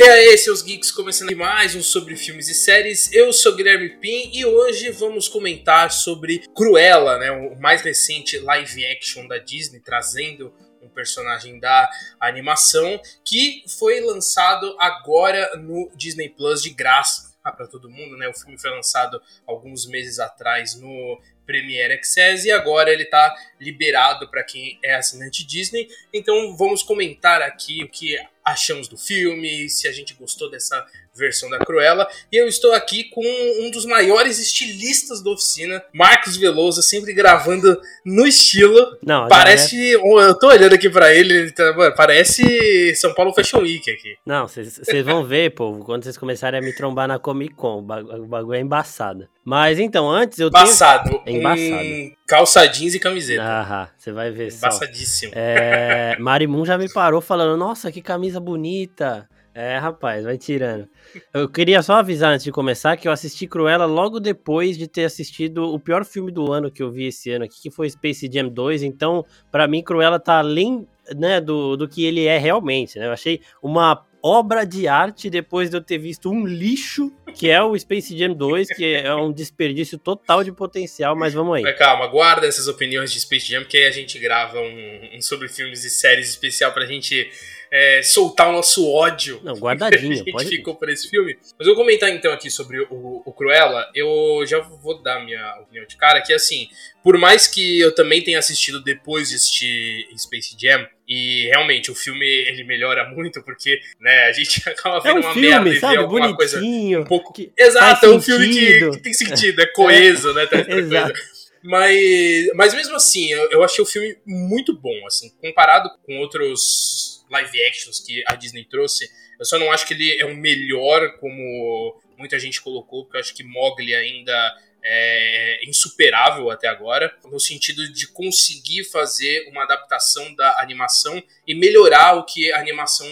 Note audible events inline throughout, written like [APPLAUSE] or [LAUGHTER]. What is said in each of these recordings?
E aí, seus geeks, começando mais um sobre filmes e séries. Eu sou Guilherme Pim e hoje vamos comentar sobre Cruella, né, o mais recente live action da Disney, trazendo um personagem da animação que foi lançado agora no Disney Plus de graça para todo mundo, né? O filme foi lançado alguns meses atrás no Premiere Access e agora ele está liberado para quem é assinante Disney. Então vamos comentar aqui o que achamos do filme, se a gente gostou dessa versão da Cruella. E eu estou aqui com um dos maiores estilistas da oficina, Marcos Veloso, sempre gravando no estilo. Não, parece. É... Eu tô olhando aqui para ele, ele tá, mano, parece São Paulo Fashion Week aqui. Não, vocês vão ver, povo, quando vocês começarem a me trombar na Comic Con. O bagulho é embaçado. Mas então, antes eu embaçado. tenho. É embaçado. Um calça jeans e camiseta. Aham, você vai ver Embaçadíssimo. só. É, Marimun já me parou falando, nossa, que camisa bonita. É, rapaz, vai tirando. Eu queria só avisar antes de começar que eu assisti Cruella logo depois de ter assistido o pior filme do ano que eu vi esse ano aqui, que foi Space Jam 2. Então, para mim, Cruella tá além né, do, do que ele é realmente. Né? Eu achei uma obra de arte depois de eu ter visto um lixo, que é o Space Jam 2, que é um desperdício total de potencial, mas vamos aí. Mas calma, guarda essas opiniões de Space Jam, que aí a gente grava um, um sobre filmes e séries especial pra gente é, soltar o nosso ódio. Não, guardadinho. [LAUGHS] a gente pode ficou por esse filme. Mas eu vou comentar então aqui sobre o, o Cruella. Eu já vou dar minha opinião de cara, que assim, por mais que eu também tenha assistido depois de assistir Space Jam, e realmente o filme ele melhora muito, porque né, a gente [LAUGHS] acaba vendo é um uma filme, merda e sabe, vê alguma coisa um pouco. Exato, é um filme que, que, tem sentido, é coeso, né? Tá [LAUGHS] Exato. Mas, mas mesmo assim, eu, eu achei o filme muito bom, assim, comparado com outros live actions que a Disney trouxe. Eu só não acho que ele é o melhor, como muita gente colocou, porque eu acho que Mogli ainda é insuperável até agora, no sentido de conseguir fazer uma adaptação da animação e melhorar o que a animação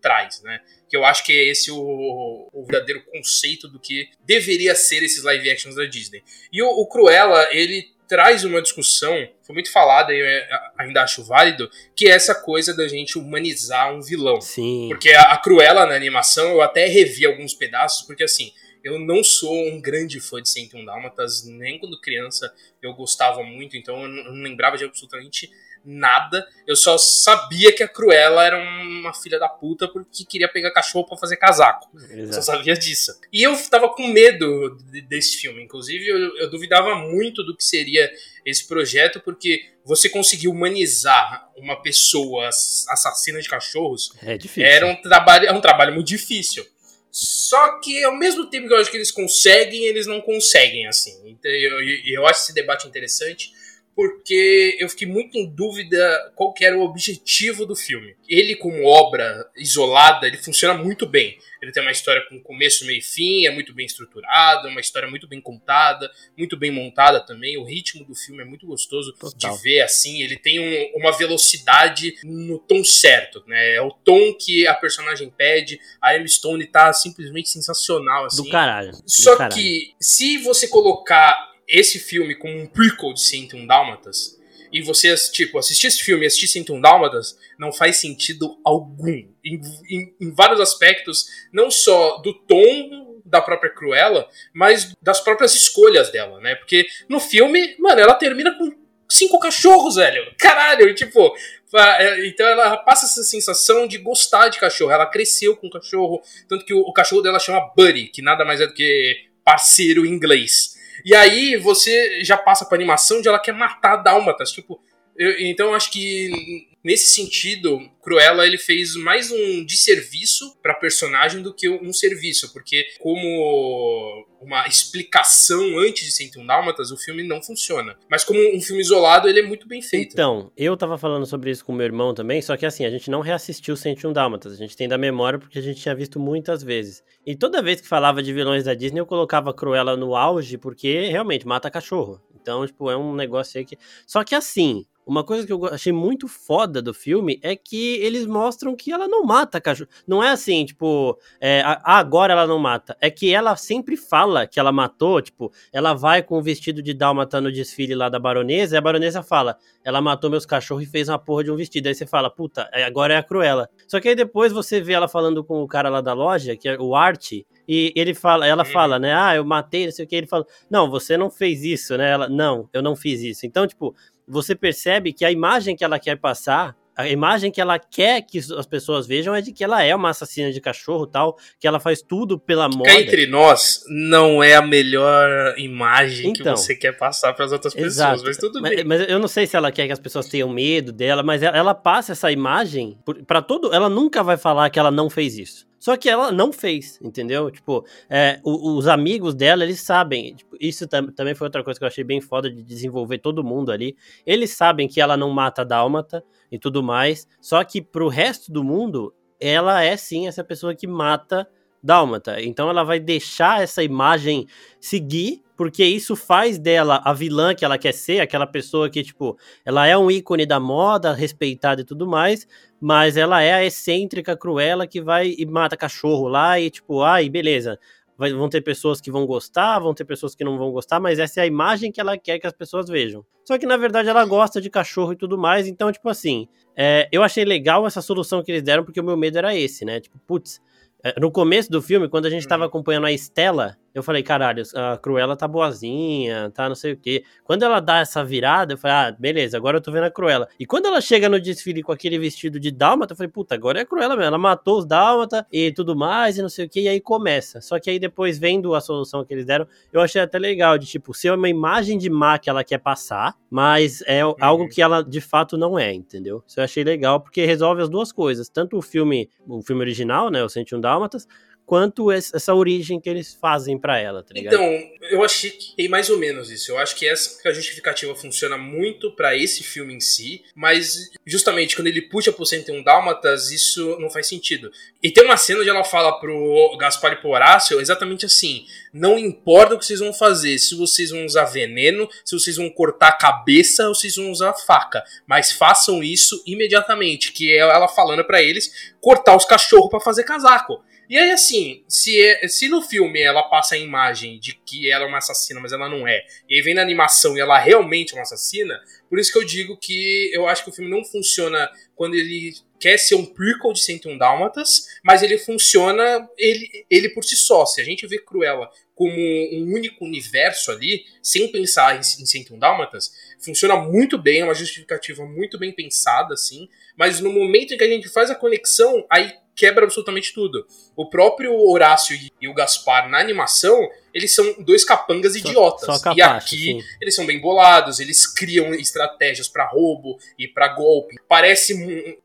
traz, né? Que eu acho que é esse o, o verdadeiro conceito do que deveria ser esses live actions da Disney. E o, o Cruella, ele traz uma discussão, foi muito falada e eu é, ainda acho válido, que é essa coisa da gente humanizar um vilão. Sim. Porque a, a Cruella na animação, eu até revi alguns pedaços, porque assim, eu não sou um grande fã de 101 Dálmatas, nem quando criança eu gostava muito, então eu não lembrava de absolutamente nada. Eu só sabia que a Cruella era uma filha da puta porque queria pegar cachorro para fazer casaco. Exato. Eu só sabia disso. E eu tava com medo desse filme. Inclusive, eu, eu duvidava muito do que seria esse projeto, porque você conseguir humanizar uma pessoa assassina de cachorros é difícil. Era um trabalho, é um trabalho muito difícil. Só que ao mesmo tempo que eu acho que eles conseguem, eles não conseguem, assim. Então, eu, eu acho esse debate interessante porque eu fiquei muito em dúvida qual era o objetivo do filme. Ele, como obra isolada, ele funciona muito bem. Ele tem uma história com começo, meio e fim, é muito bem estruturado, uma história muito bem contada, muito bem montada também. O ritmo do filme é muito gostoso Total. de ver assim. Ele tem um, uma velocidade no tom certo, né? É o tom que a personagem pede. A Emma Stone tá simplesmente sensacional, assim. Do caralho. Do Só caralho. que se você colocar esse filme como um prequel de 101 Dálmatas, e você, tipo, assistir esse filme e assistir 101 Dálmatas, não faz sentido algum. Em, em, em, vários aspectos, não só do tom da própria Cruella, mas das próprias escolhas dela, né? Porque no filme, mano, ela termina com cinco cachorros, velho. Caralho, tipo. É, então ela passa essa sensação de gostar de cachorro. Ela cresceu com cachorro. Tanto que o, o cachorro dela chama Buddy, que nada mais é do que parceiro em inglês. E aí você já passa pra animação de ela quer matar dálmatas. Tipo, eu, então eu acho que nesse sentido, Cruella ele fez mais um desserviço para personagem do que um serviço, porque como uma explicação antes de 101 Dálmatas, o filme não funciona. Mas como um filme isolado, ele é muito bem feito. Então, eu tava falando sobre isso com meu irmão também, só que assim, a gente não reassistiu 101 Dálmatas, a gente tem da memória porque a gente tinha visto muitas vezes. E toda vez que falava de vilões da Disney, eu colocava Cruella no auge, porque realmente mata cachorro. Então, tipo, é um negócio aí que. Só que assim, uma coisa que eu achei muito foda do filme é que eles mostram que ela não mata cachorro. Não é assim, tipo, é, agora ela não mata. É que ela sempre fala que ela matou, tipo, ela vai com o vestido de dálmata no desfile lá da baronesa, e a baronesa fala, ela matou meus cachorros e fez uma porra de um vestido. Aí você fala, puta, é, agora é a Cruella. Só que aí depois você vê ela falando com o cara lá da loja, que é o Art, e ele fala, ela fala, né? Ah, eu matei, não sei o que. Ele fala, não, você não fez isso, né? Ela, não, eu não fiz isso. Então, tipo, você percebe que a imagem que ela quer passar, a imagem que ela quer que as pessoas vejam é de que ela é uma assassina de cachorro tal, que ela faz tudo pela moda. Entre nós, não é a melhor imagem então, que você quer passar para as outras exato. pessoas, mas tudo mas, bem. Mas eu não sei se ela quer que as pessoas tenham medo dela, mas ela, ela passa essa imagem para todo. Ela nunca vai falar que ela não fez isso. Só que ela não fez, entendeu? Tipo, é, os amigos dela, eles sabem. Tipo, isso tam também foi outra coisa que eu achei bem foda de desenvolver todo mundo ali. Eles sabem que ela não mata dálmata e tudo mais. Só que pro resto do mundo, ela é sim essa pessoa que mata dálmata. Então ela vai deixar essa imagem seguir porque isso faz dela a vilã que ela quer ser, aquela pessoa que, tipo, ela é um ícone da moda, respeitada e tudo mais, mas ela é a excêntrica, cruela que vai e mata cachorro lá e, tipo, ai, beleza. Vai, vão ter pessoas que vão gostar, vão ter pessoas que não vão gostar, mas essa é a imagem que ela quer que as pessoas vejam. Só que na verdade ela gosta de cachorro e tudo mais, então, tipo assim, é, eu achei legal essa solução que eles deram, porque o meu medo era esse, né? Tipo, putz, no começo do filme, quando a gente tava uhum. acompanhando a Estela, eu falei, caralho, a Cruella tá boazinha, tá não sei o quê. Quando ela dá essa virada, eu falei, ah, beleza, agora eu tô vendo a Cruella. E quando ela chega no desfile com aquele vestido de dálmata, eu falei, puta, agora é a Cruella mesmo. Ela matou os dálmata e tudo mais e não sei o quê, e aí começa. Só que aí depois, vendo a solução que eles deram, eu achei até legal, de tipo, ser uma imagem de má que ela quer passar, mas é uhum. algo que ela de fato não é, entendeu? Isso eu achei legal, porque resolve as duas coisas. Tanto o filme, o filme original, né, o 101 Dálmatas, quanto essa origem que eles fazem para ela, tá ligado? Então, eu achei que é mais ou menos isso. Eu acho que essa justificativa funciona muito para esse filme em si, mas justamente quando ele puxa pro 101 Dálmatas, isso não faz sentido. E tem uma cena onde ela fala pro Gaspar e pro Horácio exatamente assim: não importa o que vocês vão fazer, se vocês vão usar veneno, se vocês vão cortar a cabeça ou se vocês vão usar faca, mas façam isso imediatamente, que é ela falando para eles cortar os cachorros para fazer casaco. E aí, assim, se, é, se no filme ela passa a imagem de que ela é uma assassina, mas ela não é, e aí vem na animação e ela realmente é uma assassina, por isso que eu digo que eu acho que o filme não funciona quando ele quer ser um prequel de 101 Dálmatas, mas ele funciona ele, ele por si só. Se a gente vê Cruella como um único universo ali, sem pensar em, em 101 Dálmatas, funciona muito bem, é uma justificativa muito bem pensada, assim, mas no momento em que a gente faz a conexão, aí quebra absolutamente tudo. O próprio Horácio e o Gaspar na animação, eles são dois capangas idiotas. Só, só capacho, e aqui sim. eles são bem bolados, eles criam estratégias para roubo e para golpe. Parece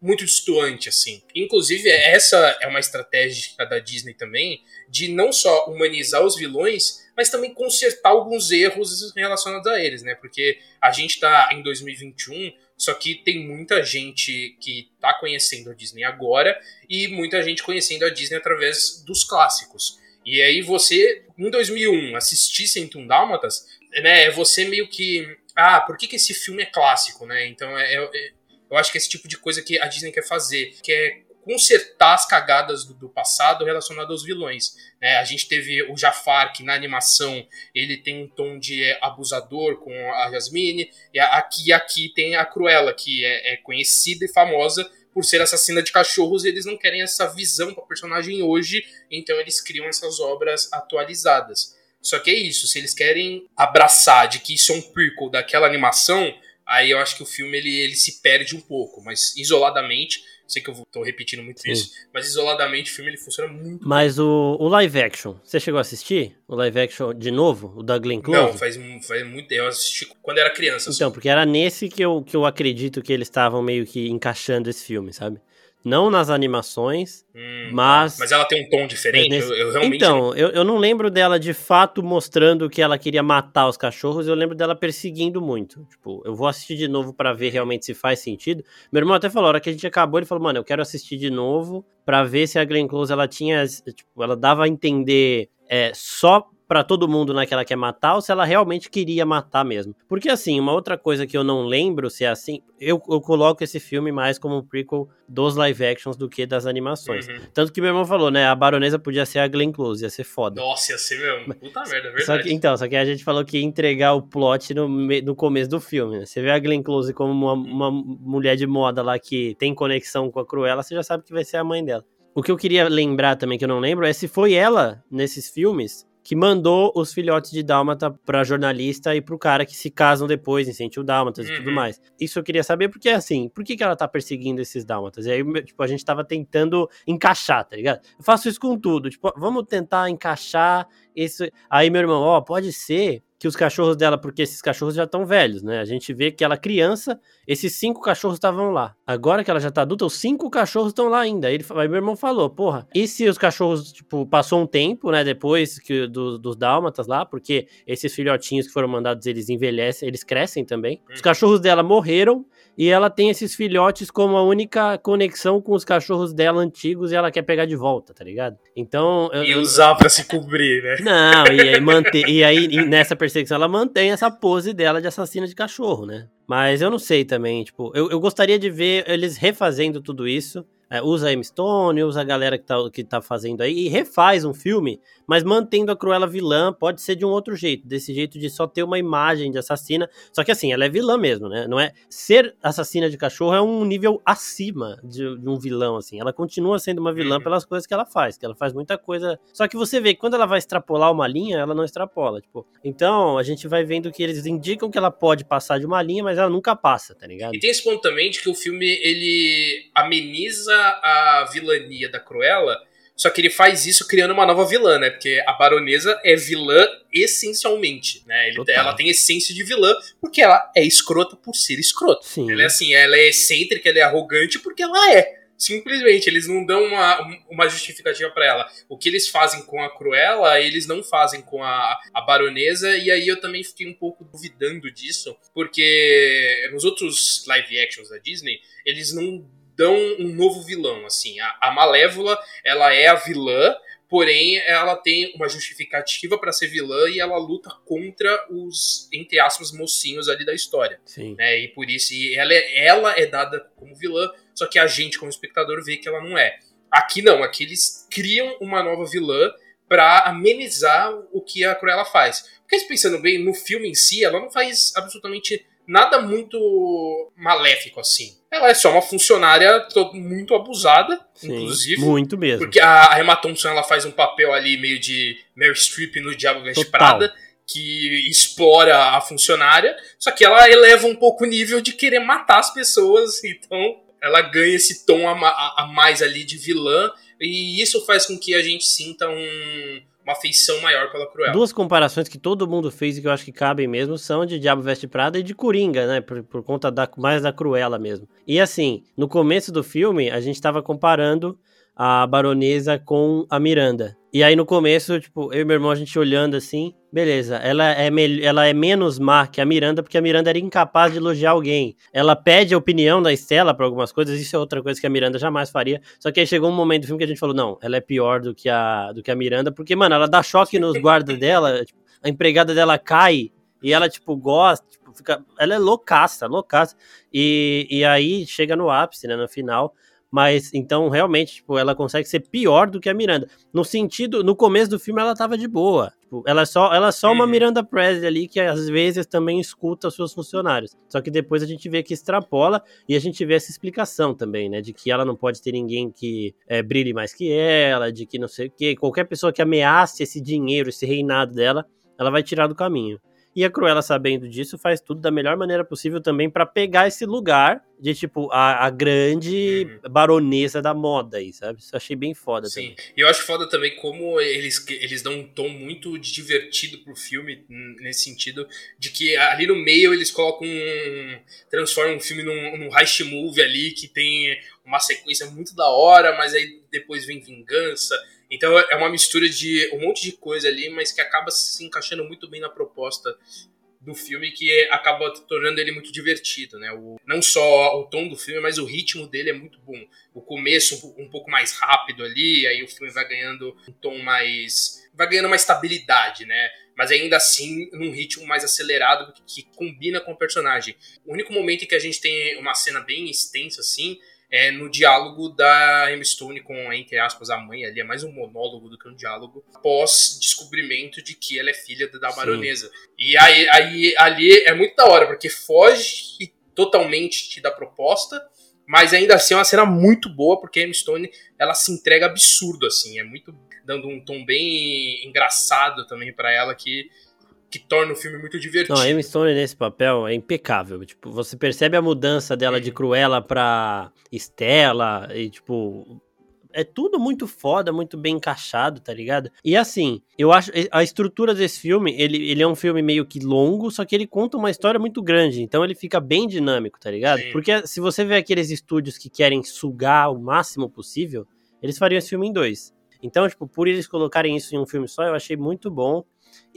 muito distoante assim. Inclusive essa é uma estratégia da Disney também de não só humanizar os vilões, mas também consertar alguns erros relacionados a eles, né? Porque a gente tá em 2021 só que tem muita gente que tá conhecendo a Disney agora e muita gente conhecendo a Disney através dos clássicos. E aí você, em 2001, assistir 101 Dálmatas, né, é você meio que... Ah, por que, que esse filme é clássico, né? Então, é, é, eu acho que é esse tipo de coisa que a Disney quer fazer, que é consertar as cagadas do, do passado relacionadas aos vilões. Né? A gente teve o Jafar, que na animação ele tem um tom de abusador com a Jasmine, e aqui, aqui tem a Cruella, que é, é conhecida e famosa por ser assassina de cachorros, e eles não querem essa visão para o personagem hoje, então eles criam essas obras atualizadas. Só que é isso, se eles querem abraçar de que isso é um prequel daquela animação, aí eu acho que o filme ele, ele se perde um pouco, mas isoladamente Sei que eu tô repetindo muito Sim. isso, mas isoladamente o filme ele funciona muito Mas o, o, live action, você chegou a assistir? O live action de novo? O da Glenn Close? Não, faz, faz muito Eu assisti quando era criança. Então, porque era nesse que eu, que eu acredito que eles estavam meio que encaixando esse filme, sabe? Não nas animações, hum, mas. Mas ela tem um tom diferente. Nesse... Eu, eu realmente então. Eu, eu não lembro dela de fato mostrando que ela queria matar os cachorros, eu lembro dela perseguindo muito. Tipo, eu vou assistir de novo para ver realmente se faz sentido. Meu irmão até falou, a hora que a gente acabou, ele falou, mano, eu quero assistir de novo para ver se a Glenn Close ela tinha. Tipo, ela dava a entender é, só para todo mundo né, que ela quer matar ou se ela realmente queria matar mesmo. Porque assim, uma outra coisa que eu não lembro se é assim, eu, eu coloco esse filme mais como um prequel dos live actions do que das animações. Uhum. Tanto que meu irmão falou, né, a baronesa podia ser a Glenn Close, ia ser foda. Nossa, ia ser mesmo. Puta merda, é verdade. Só que, então, só que a gente falou que ia entregar o plot no, no começo do filme, né? Você vê a Glenn Close como uma, uma mulher de moda lá que tem conexão com a Cruella, você já sabe que vai ser a mãe dela. O que eu queria lembrar também, que eu não lembro, é se foi ela, nesses filmes, que mandou os filhotes de Dálmata pra jornalista e pro cara que se casam depois em Sentiu Dálmatas uhum. e tudo uhum. mais. Isso eu queria saber, porque assim, por que, que ela tá perseguindo esses Dálmatas? E aí, tipo, a gente tava tentando encaixar, tá ligado? Eu faço isso com tudo, tipo, vamos tentar encaixar esse. Aí meu irmão, ó, oh, pode ser que os cachorros dela, porque esses cachorros já estão velhos, né? A gente vê que ela criança, esses cinco cachorros estavam lá. Agora que ela já tá adulta, os cinco cachorros estão lá ainda. Aí, ele, aí meu irmão falou, porra, e se os cachorros, tipo, passou um tempo, né, depois que do, dos dálmatas lá, porque esses filhotinhos que foram mandados, eles envelhecem, eles crescem também. Os cachorros dela morreram e ela tem esses filhotes como a única conexão com os cachorros dela antigos e ela quer pegar de volta, tá ligado? Então. Eu, e usar pra se cobrir, né? Não, e aí, [LAUGHS] manter, e aí nessa perseguição ela mantém essa pose dela de assassina de cachorro, né? Mas eu não sei também, tipo, eu, eu gostaria de ver eles refazendo tudo isso é, usa a M. Stone, usa a galera que tá, que tá fazendo aí e refaz um filme, mas mantendo a Cruella vilã, pode ser de um outro jeito, desse jeito de só ter uma imagem de assassina. Só que assim, ela é vilã mesmo, né? Não é ser assassina de cachorro é um nível acima de, de um vilão, assim. Ela continua sendo uma vilã uhum. pelas coisas que ela faz, que ela faz muita coisa. Só que você vê que quando ela vai extrapolar uma linha, ela não extrapola, tipo. Então, a gente vai vendo que eles indicam que ela pode passar de uma linha, mas ela nunca passa, tá ligado? E tem esse ponto também de que o filme ele ameniza a vilania da Cruella, só que ele faz isso criando uma nova vilã, né? Porque a baronesa é vilã essencialmente, né? Ele, ela tem essência de vilã porque ela é escrota por ser escrota. Sim. Ela é assim, ela é excêntrica, ela é arrogante porque ela é. Simplesmente, eles não dão uma, uma justificativa para ela. O que eles fazem com a Cruella, eles não fazem com a, a Baronesa, e aí eu também fiquei um pouco duvidando disso, porque nos outros live actions da Disney, eles não dão um novo vilão, assim. A, a Malévola, ela é a vilã, porém ela tem uma justificativa para ser vilã e ela luta contra os, entre aspas, mocinhos ali da história. Sim. Né? E por isso e ela, é, ela é dada como vilã, só que a gente, como espectador, vê que ela não é. Aqui não, aqui eles criam uma nova vilã para amenizar o que a Cruella faz. Porque pensando bem, no filme em si, ela não faz absolutamente nada muito maléfico assim. Ela é só uma funcionária muito abusada, Sim, inclusive. Muito mesmo. Porque a Emma Thompson ela faz um papel ali meio de Mary Streep no Diabo Veste Prada, que explora a funcionária, só que ela eleva um pouco o nível de querer matar as pessoas, [LAUGHS] então ela ganha esse tom a, a, a mais ali de vilã, e isso faz com que a gente sinta um uma afeição maior pela Cruella. Duas comparações que todo mundo fez e que eu acho que cabem mesmo são de Diabo Veste Prada e de Coringa, né? Por, por conta da, mais da Cruella mesmo. E assim, no começo do filme, a gente tava comparando a baronesa com a Miranda. E aí no começo, tipo, eu e meu irmão a gente olhando assim, beleza, ela é, ela é menos má que a Miranda, porque a Miranda era incapaz de elogiar alguém. Ela pede a opinião da Estela para algumas coisas, isso é outra coisa que a Miranda jamais faria. Só que aí chegou um momento do filme que a gente falou, não, ela é pior do que a, do que a Miranda, porque, mano, ela dá choque nos guardas dela, tipo, a empregada dela cai e ela, tipo, gosta, tipo, fica, ela é loucaça, loucaça. E, e aí chega no ápice, né, no final mas então realmente, tipo, ela consegue ser pior do que a Miranda. No sentido, no começo do filme ela tava de boa. Tipo, ela é só, ela é só uma uhum. Miranda Presley ali que às vezes também escuta os seus funcionários. Só que depois a gente vê que extrapola e a gente vê essa explicação também, né? De que ela não pode ter ninguém que é, brilhe mais que ela, de que não sei o que. Qualquer pessoa que ameace esse dinheiro, esse reinado dela, ela vai tirar do caminho. E a Cruella, sabendo disso, faz tudo da melhor maneira possível também para pegar esse lugar de, tipo, a, a grande uhum. baronesa da moda aí, sabe? Isso eu achei bem foda Sim. também. E eu acho foda também como eles, eles dão um tom muito divertido pro filme, nesse sentido, de que ali no meio eles colocam um. transformam um filme num, num heist movie ali, que tem uma sequência muito da hora, mas aí depois vem vingança então é uma mistura de um monte de coisa ali, mas que acaba se encaixando muito bem na proposta do filme que acaba tornando ele muito divertido, né? O, não só o tom do filme, mas o ritmo dele é muito bom. O começo um, pouco mais rápido ali, aí o filme vai ganhando um tom mais vai ganhando uma estabilidade, né? Mas ainda assim num ritmo mais acelerado que combina com o personagem. O único momento em que a gente tem uma cena bem extensa assim é no diálogo da Emma Stone com, entre aspas, a mãe ali, é mais um monólogo do que um diálogo, após descobrimento de que ela é filha da baronesa. Sim. E aí, aí ali é muito da hora, porque foge totalmente da proposta, mas ainda assim é uma cena muito boa, porque a Emma Stone, ela se entrega absurdo, assim, é muito dando um tom bem engraçado também para ela que que torna o filme muito divertido. Não, a Emma Stone nesse papel é impecável. Tipo, você percebe a mudança dela de Cruella pra Estela e, tipo, é tudo muito foda, muito bem encaixado, tá ligado? E assim, eu acho a estrutura desse filme, ele, ele é um filme meio que longo, só que ele conta uma história muito grande, então ele fica bem dinâmico, tá ligado? Sim. Porque se você vê aqueles estúdios que querem sugar o máximo possível, eles fariam esse filme em dois. Então, tipo, por eles colocarem isso em um filme só, eu achei muito bom.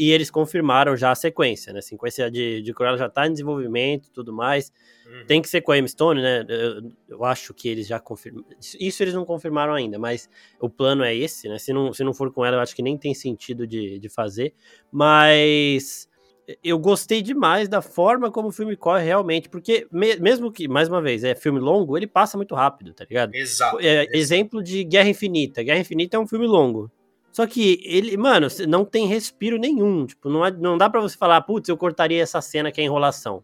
E eles confirmaram já a sequência, né? A sequência de, de Cruella já tá em desenvolvimento e tudo mais. Uhum. Tem que ser com a Stone, né? Eu, eu, acho que eles já confirmaram. Isso eles não confirmaram ainda, mas o plano é esse, né? Se não, se não for com ela, eu acho que nem tem sentido de, de fazer. Mas eu gostei demais da forma como o filme corre realmente, porque me, mesmo que, mais uma vez, é filme longo, ele passa muito rápido, tá ligado? Exato, é, exato. Exemplo de Guerra Infinita. Guerra Infinita é um filme longo. Só que ele, mano, não tem respiro nenhum. Tipo, não, não dá para você falar, putz, eu cortaria essa cena que é enrolação.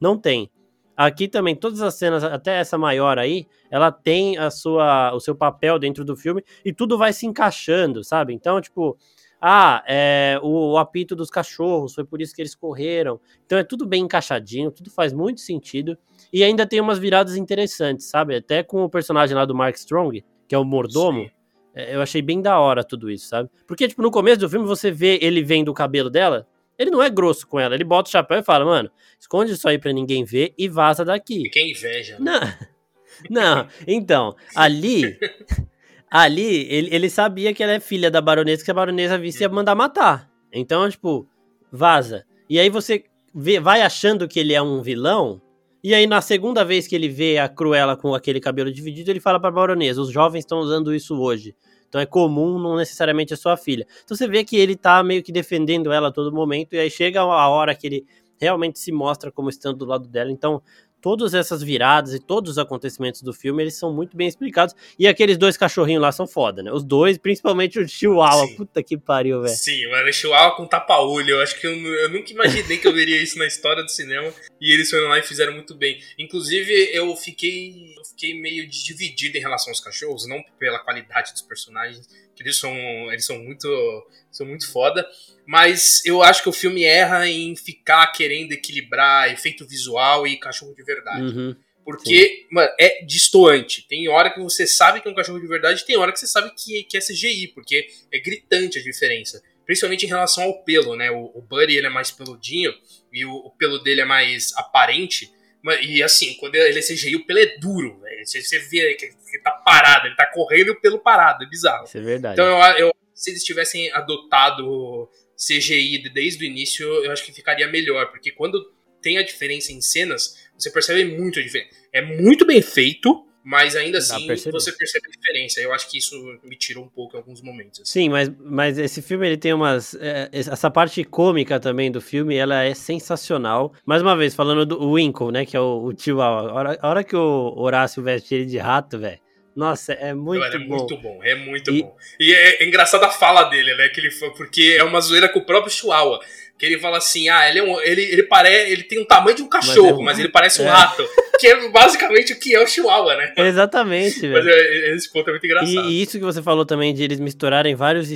Não tem. Aqui também, todas as cenas, até essa maior aí, ela tem a sua, o seu papel dentro do filme e tudo vai se encaixando, sabe? Então, tipo, ah, é, o, o, apito dos cachorros, foi por isso que eles correram. Então é tudo bem encaixadinho, tudo faz muito sentido. E ainda tem umas viradas interessantes, sabe? Até com o personagem lá do Mark Strong, que é o mordomo. É, eu achei bem da hora tudo isso, sabe? Porque, tipo, no começo do filme você vê ele vendo o cabelo dela. Ele não é grosso com ela, ele bota o chapéu e fala, mano, esconde isso aí pra ninguém ver e vaza daqui. Fica inveja. Né? Não, [LAUGHS] não. então, ali ali ele, ele sabia que ela é filha da baronesa, que a baronesa visse ia mandar matar. Então, tipo, vaza. E aí você vê, vai achando que ele é um vilão, e aí na segunda vez que ele vê a Cruella com aquele cabelo dividido, ele fala pra baronesa, os jovens estão usando isso hoje. Então é comum, não necessariamente é sua filha. Então você vê que ele tá meio que defendendo ela a todo momento, e aí chega a hora que ele realmente se mostra como estando do lado dela. Então todas essas viradas e todos os acontecimentos do filme, eles são muito bem explicados. E aqueles dois cachorrinhos lá são foda, né? Os dois, principalmente o Chihuahua. Sim. Puta que pariu, velho. Sim, mano, o Chihuahua com tapa-olho. Eu acho que eu, eu, nunca imaginei que eu veria isso na história do cinema. E eles foram lá e fizeram muito bem. Inclusive, eu fiquei, eu fiquei meio dividido em relação aos cachorros, não pela qualidade dos personagens, que eles são, eles são muito, são muito foda mas eu acho que o filme erra em ficar querendo equilibrar efeito visual e cachorro de verdade. Uhum, porque, mano, é distoante. Tem hora que você sabe que é um cachorro de verdade, tem hora que você sabe que, que é CGI, porque é gritante a diferença. Principalmente em relação ao pelo, né? O, o Buddy ele é mais peludinho e o, o pelo dele é mais aparente. E assim, quando ele é CGI, o pelo é duro. Você, você vê que ele tá parado, ele tá correndo e o pelo parado, é bizarro. Isso é verdade. Então eu, eu se eles tivessem adotado CGI desde o início, eu acho que ficaria melhor, porque quando tem a diferença em cenas, você percebe muito a diferença. É muito bem feito, mas ainda assim você percebe a diferença. Eu acho que isso me tirou um pouco em alguns momentos. Assim. Sim, mas, mas esse filme ele tem umas. É, essa parte cômica também do filme, ela é sensacional. Mais uma vez, falando do Winkle, né? Que é o, o tio A hora, a hora que o Horácio veste ele de rato, velho. Nossa, é muito é bom. É muito bom, é muito e... bom. E é, é engraçado a fala dele, né? Que ele, porque é uma zoeira com o próprio Chihuahua que ele fala assim, ah, ele é um, ele, ele parece, ele tem um tamanho de um cachorro, mas, é um... mas ele parece um é. rato, que é basicamente o que é o Chihuahua, né? Exatamente, velho. Mas é, esse ponto é muito engraçado. E, e, isso que você falou também de eles misturarem vários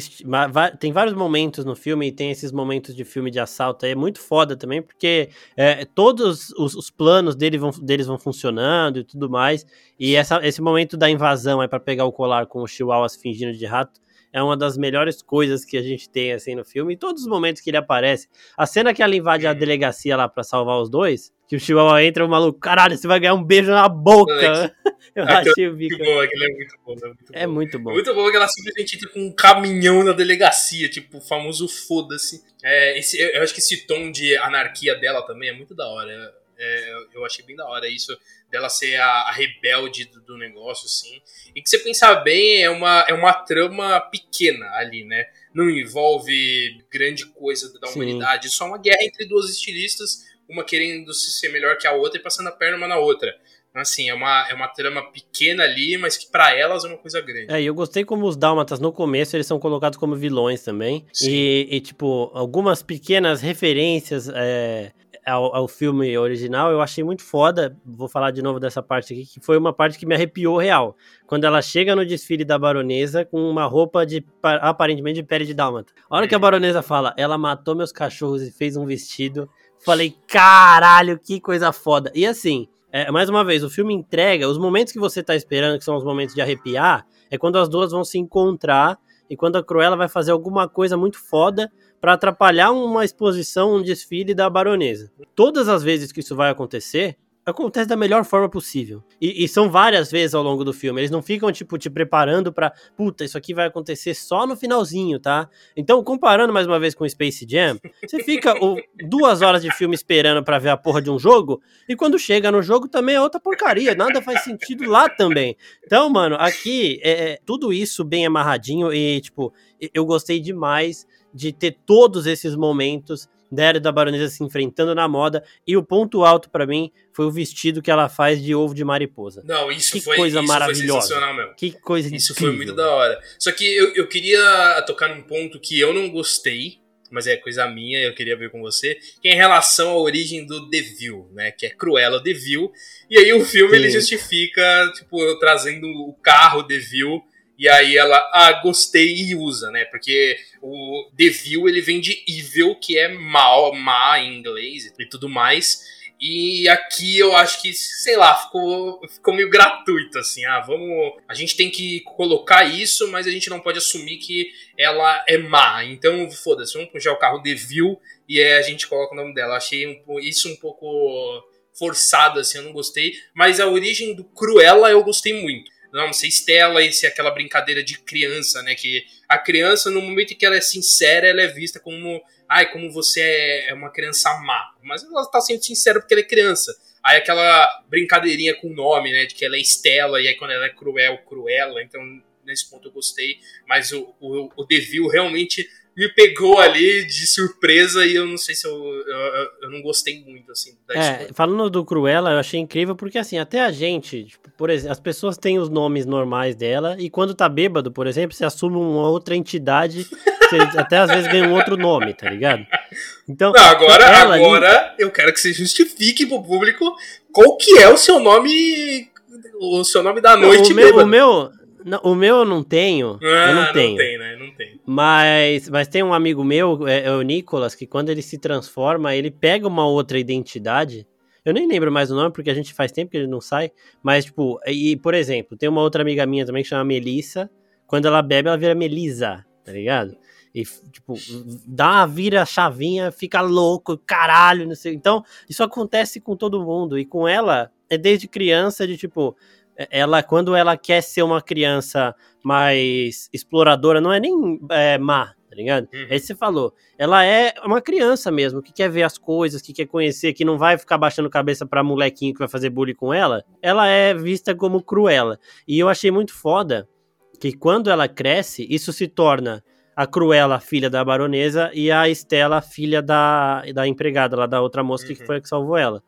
tem vários momentos no filme e tem esses momentos de filme de assalto aí, é muito foda também, porque é, todos os, os planos dele vão, deles vão funcionando e tudo mais, e essa, esse momento da invasão é para pegar o colar com o Chihuahua fingindo de rato, é uma das melhores coisas que a gente tem assim no filme. Em todos os momentos que ele aparece, a cena que ela invade a delegacia lá para salvar os dois, que o Chihuahua entra, o maluco, caralho, você vai ganhar um beijo na boca. [LAUGHS] Eu achei o bico. Bom, aquilo é muito bom, é muito é bom. muito bom. Muito bom que ela simplesmente entra com um caminhão na delegacia, tipo, o famoso foda-se. É, esse, eu acho que esse tom de anarquia dela também é muito da hora. É, eu achei bem da hora isso, dela ser a, a rebelde do, do, negócio, assim. E que você pensar bem, é uma, é uma trama pequena ali, né? Não envolve grande coisa da Sim. humanidade, só uma guerra entre duas estilistas, uma querendo ser melhor que a outra e passando a perna uma na outra. Assim, é uma, é uma trama pequena ali, mas que para elas é uma coisa grande. É, e eu gostei como os Dálmatas no começo eles são colocados como vilões também. E, e, tipo, algumas pequenas referências é, ao, ao, filme original eu achei muito foda. Vou falar de novo dessa parte aqui, que foi uma parte que me arrepiou real. Quando ela chega no desfile da baronesa com uma roupa de aparentemente de pele de dálmata. A hora que a uhum. baronesa fala, ela matou meus cachorros e fez um vestido. Falei, caralho, que coisa foda. E assim, é, mais uma vez, o filme entrega os momentos que você tá esperando, que são os momentos de arrepiar, é quando as duas vão se encontrar e quando a Cruella vai fazer alguma coisa muito foda para atrapalhar uma exposição, um desfile da baronesa. Todas as vezes que isso vai acontecer, acontece da melhor forma possível. E, e, são várias vezes ao longo do filme. Eles não ficam, tipo, te preparando pra. Puta, isso aqui vai acontecer só no finalzinho, tá? Então, comparando mais uma vez com Space Jam, você fica o, duas horas de filme esperando para ver a porra de um jogo, e quando chega no jogo também é outra porcaria. Nada faz sentido lá também. Então, mano, aqui é, é tudo isso bem amarradinho e, tipo, eu gostei demais de ter todos esses momentos da Era da Baronesa se enfrentando na moda. E o ponto alto para mim foi o vestido que ela faz de ovo de mariposa. Não, isso que foi coisa isso maravilhosa. Foi sensacional mesmo. Que coisa Isso incrível. foi muito da hora. Só que eu, eu queria tocar num ponto que eu não gostei, mas é coisa minha, eu queria ver com você, que é em relação à origem do Devil, né? Que é Cruella Devil. E aí o filme Sim. ele justifica, tipo, trazendo o carro Devil e aí ela, ah, gostei e usa, né? Porque o Devil ele vem de evil, que é mal, má em inglês e tudo mais. E aqui eu acho que, sei lá, ficou, ficou meio gratuito, assim. Ah, vamos. A gente tem que colocar isso, mas a gente não pode assumir que ela é má. Então, foda-se, vamos puxar o carro Devil e aí a gente coloca o nome dela. Achei um, isso um pouco forçado, assim, eu não gostei. Mas a origem do Cruella eu gostei muito não ser Estela e ser aquela brincadeira de criança, né? Que a criança, no momento em que ela é sincera, ela é vista como, ai, como você é, é uma criança má. Mas ela tá sendo sincera porque ela é criança. Aí aquela brincadeirinha com o nome, né? De que ela é Estela, e aí quando ela é cruel, Cruella. Então, nesse ponto eu gostei. Mas o, o, o Devil realmente me pegou ali de surpresa e eu não sei se eu, eu, eu não gostei muito, assim, da é, história. Falando do Cruella, eu achei incrível porque, assim, até a gente, tipo, por exemplo, as pessoas têm os nomes normais dela e quando tá bêbado, por exemplo, você assume uma outra entidade, [LAUGHS] você até às vezes ganha um outro nome, tá ligado? Então, não, agora, agora ali... eu quero que você justifique pro público qual que é o seu nome, o seu nome da noite o meu, o meu, não, o meu eu não tenho. Ah, eu não tenho. Não tem, né? Não tem. Mas, mas tem um amigo meu, é, é, o Nicolas, que quando ele se transforma, ele pega uma outra identidade. Eu nem lembro mais o nome, porque a gente faz tempo que ele não sai. Mas, tipo, e, por exemplo, tem uma outra amiga minha também que chama Melissa. Quando ela bebe, ela vira Melisa, tá ligado? E, tipo, dá uma vira chavinha, fica louco, caralho, não sei. Então, isso acontece com todo mundo. E com ela, é desde criança, de tipo, ela quando ela quer ser uma criança mais exploradora, não é nem é, má, tá ligado? Uhum. Aí você falou, ela é uma criança mesmo, que quer ver as coisas, que quer conhecer, que não vai ficar baixando cabeça pra molequinho que vai fazer bullying com ela. Ela é vista como cruela. E eu achei muito foda que quando ela cresce, isso se torna a Cruella, filha da baronesa, e a Estela, filha da, da empregada lá da outra moça uhum. que foi a que salvou ela.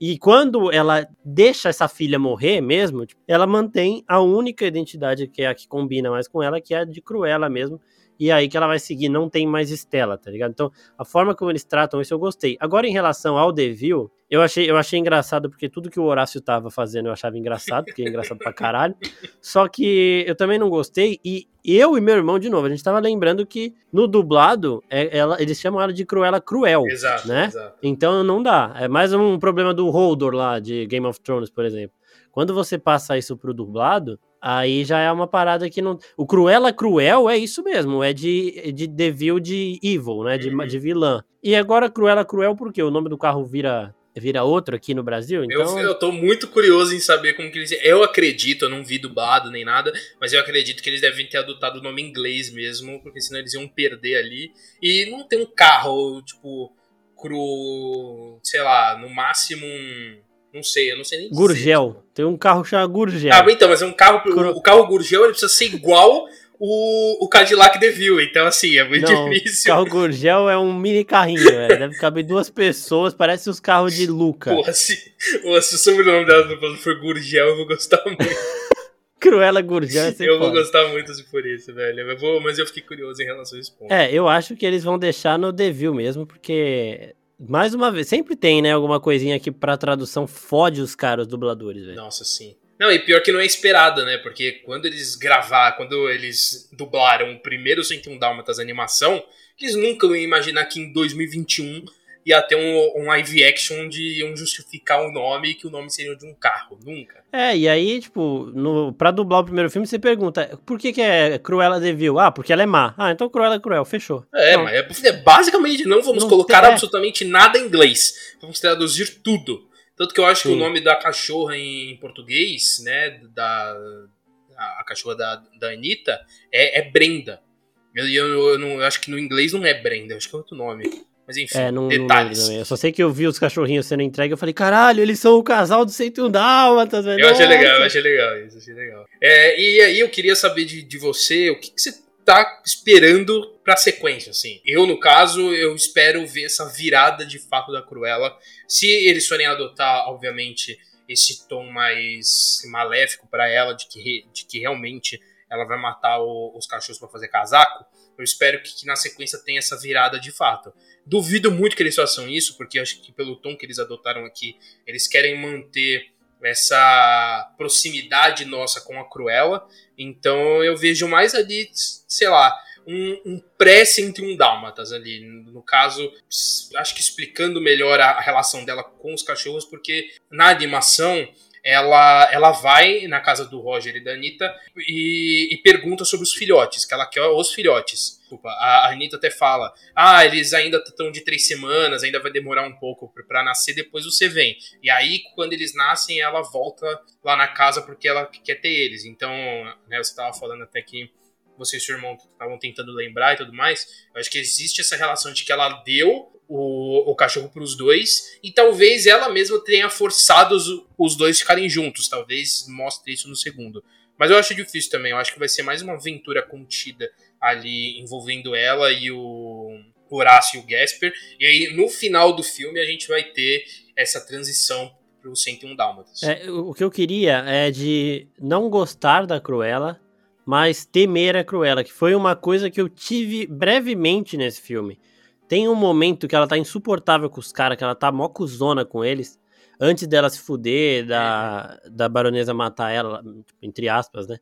E quando ela deixa essa filha morrer mesmo, tipo, ela mantém a única identidade que é a que combina mais com ela, que é a de Cruella mesmo. E aí que ela vai seguir, não tem mais Estela, tá ligado? Então, a forma como eles tratam isso eu gostei. Agora, em relação ao Devil, eu achei, eu achei engraçado, porque tudo que o Horácio tava fazendo eu achava engraçado, porque é engraçado pra caralho. [LAUGHS] Só que eu também não gostei, e eu e meu irmão, de novo, a gente tava lembrando que no dublado, é, ela, eles chamam ela de Cruella Cruel, exato, né? Exato. Então não dá. É mais um problema do Holdor lá, de Game of Thrones, por exemplo. Quando você passa isso pro dublado, Aí já é uma parada que não. O Cruella Cruel é isso mesmo, é de, de Devil de Evil, né? De, uhum. de vilã. E agora Cruella Cruel, porque o nome do carro vira vira outro aqui no Brasil, então... Eu, eu tô muito curioso em saber como que eles... Eu acredito, eu não vi dublado nem nada, mas eu acredito que eles devem ter adotado o nome inglês mesmo, porque senão eles iam perder ali. E não tem um carro, tipo, Cru. Sei lá, no máximo um. Não sei, eu não sei nem Gurgel. Dizer. Tem um carro chamado Gurgel. Ah, então, mas é um carro. Cru... O carro Gurgel ele precisa ser igual o, o Cadillac DeVille. Então, assim, é muito não, difícil. O carro Gurgel é um mini carrinho, velho. Deve caber duas pessoas, parece os carros de Luca. Porra, se, se o sobrenome dela for Gurgel, eu vou gostar muito. [LAUGHS] Cruella Gurgel é Eu vou gostar muito se for isso, velho. Eu vou, mas eu fiquei curioso em relação a esse ponto. É, eu acho que eles vão deixar no Devil mesmo, porque. Mais uma vez, sempre tem, né, alguma coisinha que pra tradução fode os caras dubladores, velho. Nossa, sim. Não, e pior que não é esperada, né? Porque quando eles gravaram, quando eles dublaram o primeiro 101 Dálmatas animação, eles nunca iam imaginar que em 2021 ia ter um, um live action onde iam justificar o um nome que o nome seria de um carro. Nunca. É, e aí, tipo, no, pra dublar o primeiro filme, você pergunta, por que, que é Cruella de Vil? Ah, porque ela é má. Ah, então Cruella é cruel, fechou. É, então, mas é, é, basicamente não vamos não colocar tem, é. absolutamente nada em inglês. Vamos traduzir tudo. Tanto que eu acho Sim. que o nome da cachorra em, em português, né, da a, a cachorra da, da Anitta, é, é Brenda. Eu, eu, eu, não, eu acho que no inglês não é Brenda, acho que é outro nome. Mas enfim, é, não, detalhes. Não eu só sei que eu vi os cachorrinhos sendo entregues eu falei, caralho, eles são o casal do 101 Dálmatas, velho. Eu achei legal, eu achei legal isso, achei legal. É, e aí eu queria saber de, de você, o que, que você tá esperando pra sequência, assim. Eu, no caso, eu espero ver essa virada de fato da Cruella. Se eles forem adotar, obviamente, esse tom mais maléfico para ela, de que, de que realmente ela vai matar o, os cachorros para fazer casaco, eu espero que, que, na sequência tenha essa virada de fato. Duvido muito que eles façam isso, porque acho que pelo tom que eles adotaram aqui, eles querem manter essa proximidade nossa com a Cruella. Então eu vejo mais ali, sei lá, um, um pré-101 Dálmatas ali. No caso, acho que explicando melhor a, a relação dela com os cachorros, porque na animação ela, ela vai na casa do Roger e da Anitta e, e pergunta sobre os filhotes, que ela quer os filhotes. Desculpa, a Anitta até fala: Ah, eles ainda estão de três semanas, ainda vai demorar um pouco para nascer, depois você vem. E aí, quando eles nascem, ela volta lá na casa porque ela quer ter eles. Então, né, você estava falando até que você e seu irmão estavam tentando lembrar e tudo mais. Eu acho que existe essa relação de que ela deu o, o cachorro para os dois e talvez ela mesma tenha forçado os, os dois ficarem juntos. Talvez mostre isso no segundo. Mas eu acho difícil também. Eu acho que vai ser mais uma aventura contida ali envolvendo ela e o Horácio e o Gasper. E aí no final do filme a gente vai ter essa transição pro 101 Dálmatas. É, o que eu queria é de não gostar da Cruella, mas temer a Cruella, que foi uma coisa que eu tive brevemente nesse filme. Tem um momento que ela tá insuportável com os caras, que ela tá mó cuzona com eles, antes dela se fuder, da, da baronesa matar ela, entre aspas, né?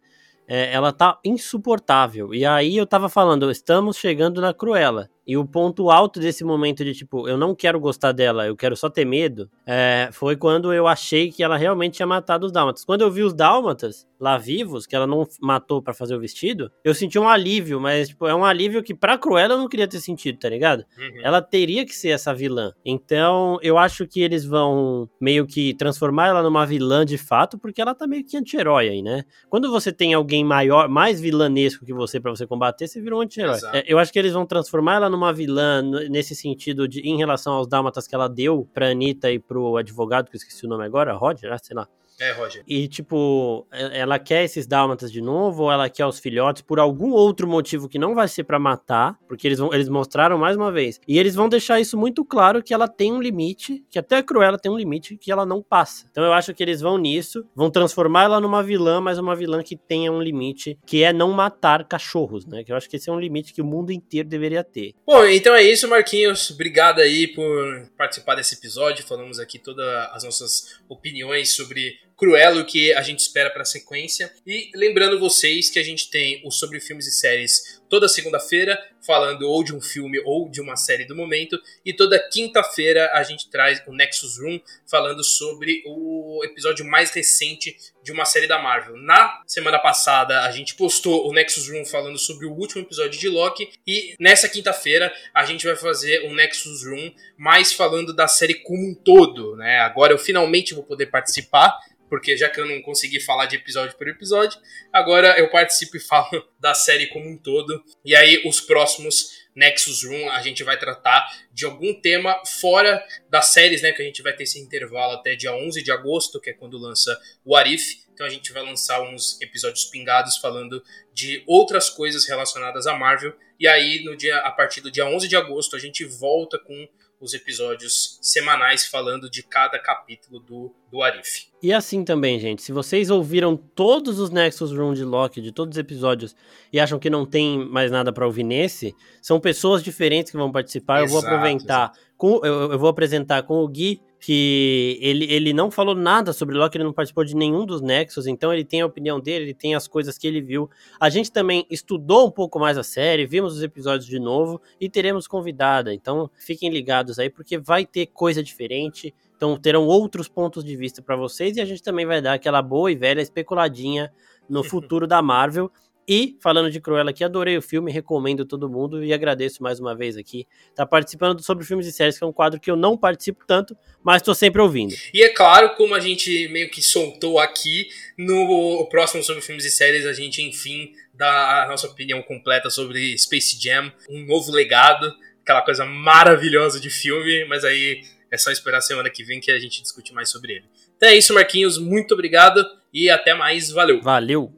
É, ela tá insuportável. E aí eu tava falando, estamos chegando na Cruella. E o ponto alto desse momento de tipo, eu não quero gostar dela, eu quero só ter medo, é, foi quando eu achei que ela realmente tinha matado os dálmatas. Quando eu vi os dálmatas lá vivos, que ela não matou para fazer o vestido, eu senti um alívio, mas tipo, é um alívio que pra Cruella eu não queria ter sentido, tá ligado? Uhum. Ela teria que ser essa vilã. Então, eu acho que eles vão meio que transformar ela numa vilã de fato, porque ela tá meio que anti-herói aí, né? Quando você tem alguém maior, mais vilanesco que você para você combater, você vira um anti-herói. É, eu acho que eles vão transformar ela numa vilã nesse sentido de em relação aos dálmatas que ela deu pra Anitta e pro advogado, que eu esqueci o nome agora, Roger, ah, sei lá. É, Roger. E, tipo, ela quer esses dálmatas de novo, ou ela quer os filhotes por algum outro motivo que não vai ser para matar, porque eles, vão, eles mostraram mais uma vez. E eles vão deixar isso muito claro que ela tem um limite, que até a Cruella tem um limite que ela não passa. Então eu acho que eles vão nisso, vão transformar ela numa vilã, mas uma vilã que tenha um limite, que é não matar cachorros, né? Que eu acho que esse é um limite que o mundo inteiro deveria ter. Bom, então é isso, Marquinhos. Obrigado aí por participar desse episódio. Falamos aqui todas as nossas opiniões sobre Cruelo que a gente espera para a sequência. E lembrando vocês que a gente tem o Sobre Filmes e Séries toda segunda-feira, falando ou de um filme ou de uma série do momento. E toda quinta-feira a gente traz o Nexus Room, falando sobre o episódio mais recente de uma série da Marvel. Na semana passada a gente postou o Nexus Room falando sobre o último episódio de Loki. E nessa quinta-feira a gente vai fazer o Nexus Room mais falando da série como um todo. Né? Agora eu finalmente vou poder participar porque já que eu não consegui falar de episódio por episódio, agora eu participo e falo [LAUGHS] da série como um todo. E aí os próximos Nexus Room a gente vai tratar de algum tema fora das séries, né? Que a gente vai ter esse intervalo até dia 11 de agosto, que é quando lança o Arif. Então a gente vai lançar uns episódios pingados falando de outras coisas relacionadas a Marvel. E aí, no dia, a partir do dia 11 de agosto, a gente volta com os episódios semanais falando de cada capítulo do, do Arif. E assim também, gente, se vocês ouviram todos os Nexus Room de Loki, de todos os episódios, e acham que não tem mais nada para ouvir nesse, são pessoas diferentes que vão participar. Exato, eu vou aproveitar, com, eu, eu, vou apresentar com o Gui que ele, ele não falou nada sobre Loki, ele não participou de nenhum dos Nexus, então ele tem a opinião dele, ele tem as coisas que ele viu. A gente também estudou um pouco mais a série, vimos os episódios de novo e teremos convidada, então fiquem ligados aí, porque vai ter coisa diferente. Então terão outros pontos de vista para vocês e a gente também vai dar aquela boa e velha especuladinha no [LAUGHS] futuro da Marvel. E, falando de Cruella aqui, adorei o filme, recomendo todo mundo e agradeço mais uma vez aqui. Tá participando sobre filmes e séries, que é um quadro que eu não participo tanto, mas tô sempre ouvindo. E é claro, como a gente meio que soltou aqui, no próximo sobre filmes e séries, a gente, enfim, dá a nossa opinião completa sobre Space Jam, um novo legado, aquela coisa maravilhosa de filme, mas aí é só esperar a semana que vem que a gente discute mais sobre ele. Então é isso, Marquinhos, muito obrigado e até mais, valeu. Valeu.